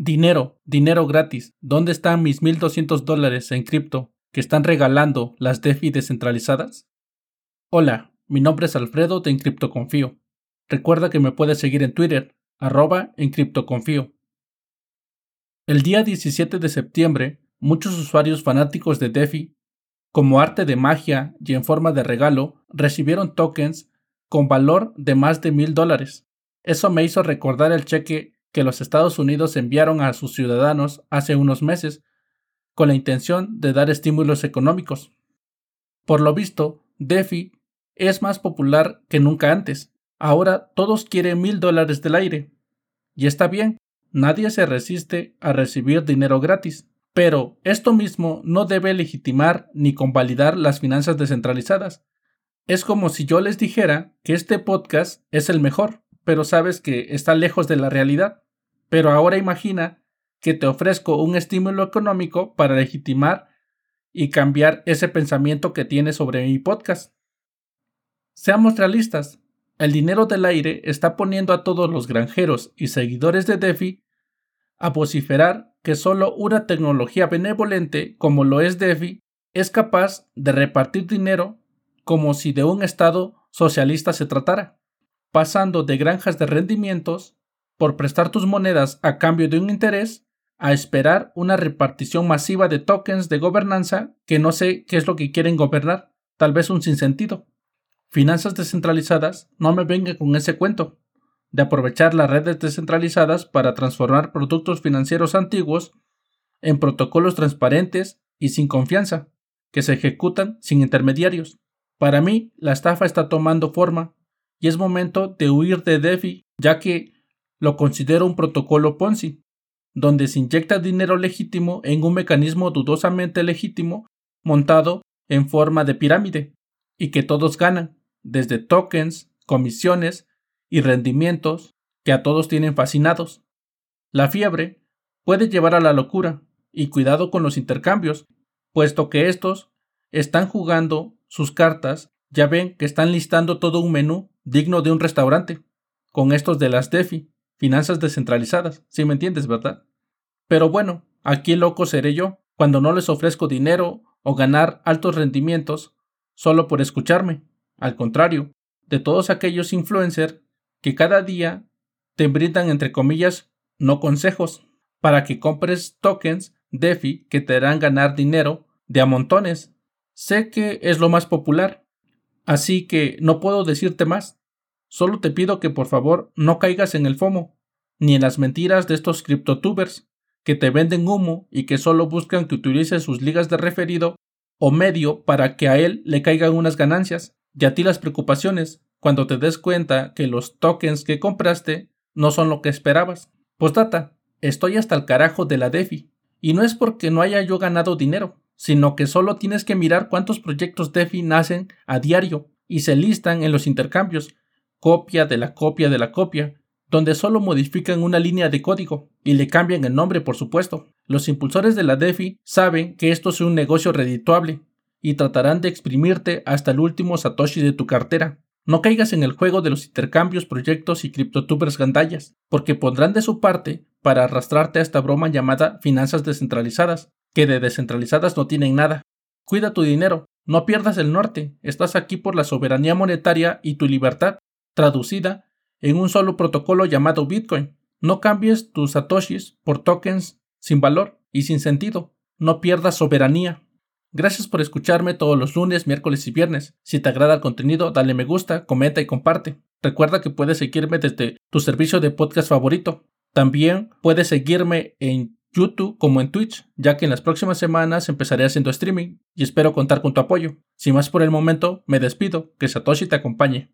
Dinero, dinero gratis. ¿Dónde están mis 1200 dólares en cripto que están regalando las DeFi descentralizadas? Hola, mi nombre es Alfredo de Confío. Recuerda que me puedes seguir en Twitter, arroba Confío. El día 17 de septiembre, muchos usuarios fanáticos de DeFi, como arte de magia y en forma de regalo, recibieron tokens con valor de más de mil dólares. Eso me hizo recordar el cheque que los Estados Unidos enviaron a sus ciudadanos hace unos meses con la intención de dar estímulos económicos. Por lo visto, DeFi es más popular que nunca antes. Ahora todos quieren mil dólares del aire. Y está bien, nadie se resiste a recibir dinero gratis. Pero esto mismo no debe legitimar ni convalidar las finanzas descentralizadas. Es como si yo les dijera que este podcast es el mejor, pero sabes que está lejos de la realidad. Pero ahora imagina que te ofrezco un estímulo económico para legitimar y cambiar ese pensamiento que tienes sobre mi podcast. Seamos realistas, el dinero del aire está poniendo a todos los granjeros y seguidores de DeFi a vociferar que solo una tecnología benevolente como lo es DeFi es capaz de repartir dinero como si de un Estado socialista se tratara, pasando de granjas de rendimientos por prestar tus monedas a cambio de un interés a esperar una repartición masiva de tokens de gobernanza que no sé qué es lo que quieren gobernar, tal vez un sinsentido. Finanzas descentralizadas, no me venga con ese cuento de aprovechar las redes descentralizadas para transformar productos financieros antiguos en protocolos transparentes y sin confianza, que se ejecutan sin intermediarios. Para mí, la estafa está tomando forma y es momento de huir de DeFi, ya que lo considero un protocolo Ponzi, donde se inyecta dinero legítimo en un mecanismo dudosamente legítimo montado en forma de pirámide, y que todos ganan, desde tokens, comisiones y rendimientos que a todos tienen fascinados. La fiebre puede llevar a la locura, y cuidado con los intercambios, puesto que estos están jugando sus cartas, ya ven que están listando todo un menú digno de un restaurante, con estos de las DeFi, finanzas descentralizadas, si me entiendes, ¿verdad? Pero bueno, aquí loco seré yo, cuando no les ofrezco dinero o ganar altos rendimientos solo por escucharme. Al contrario, de todos aquellos influencers que cada día te brindan entre comillas no consejos para que compres tokens DeFi que te harán ganar dinero de a montones. Sé que es lo más popular, así que no puedo decirte más. Solo te pido que por favor no caigas en el FOMO, ni en las mentiras de estos criptotubers que te venden humo y que solo buscan que utilices sus ligas de referido o medio para que a él le caigan unas ganancias y a ti las preocupaciones cuando te des cuenta que los tokens que compraste no son lo que esperabas. Postdata, estoy hasta el carajo de la DeFi. Y no es porque no haya yo ganado dinero, sino que solo tienes que mirar cuántos proyectos DeFi nacen a diario y se listan en los intercambios, copia de la copia de la copia, donde solo modifican una línea de código y le cambian el nombre, por supuesto. Los impulsores de la DeFi saben que esto es un negocio redituable y tratarán de exprimirte hasta el último Satoshi de tu cartera. No caigas en el juego de los intercambios, proyectos y criptotubers gandallas, porque pondrán de su parte para arrastrarte a esta broma llamada finanzas descentralizadas, que de descentralizadas no tienen nada. Cuida tu dinero, no pierdas el norte, estás aquí por la soberanía monetaria y tu libertad, traducida en un solo protocolo llamado Bitcoin. No cambies tus satoshis por tokens sin valor y sin sentido. No pierdas soberanía. Gracias por escucharme todos los lunes, miércoles y viernes. Si te agrada el contenido, dale me gusta, comenta y comparte. Recuerda que puedes seguirme desde tu servicio de podcast favorito. También puedes seguirme en YouTube como en Twitch, ya que en las próximas semanas empezaré haciendo streaming y espero contar con tu apoyo. Sin más por el momento, me despido, que Satoshi te acompañe.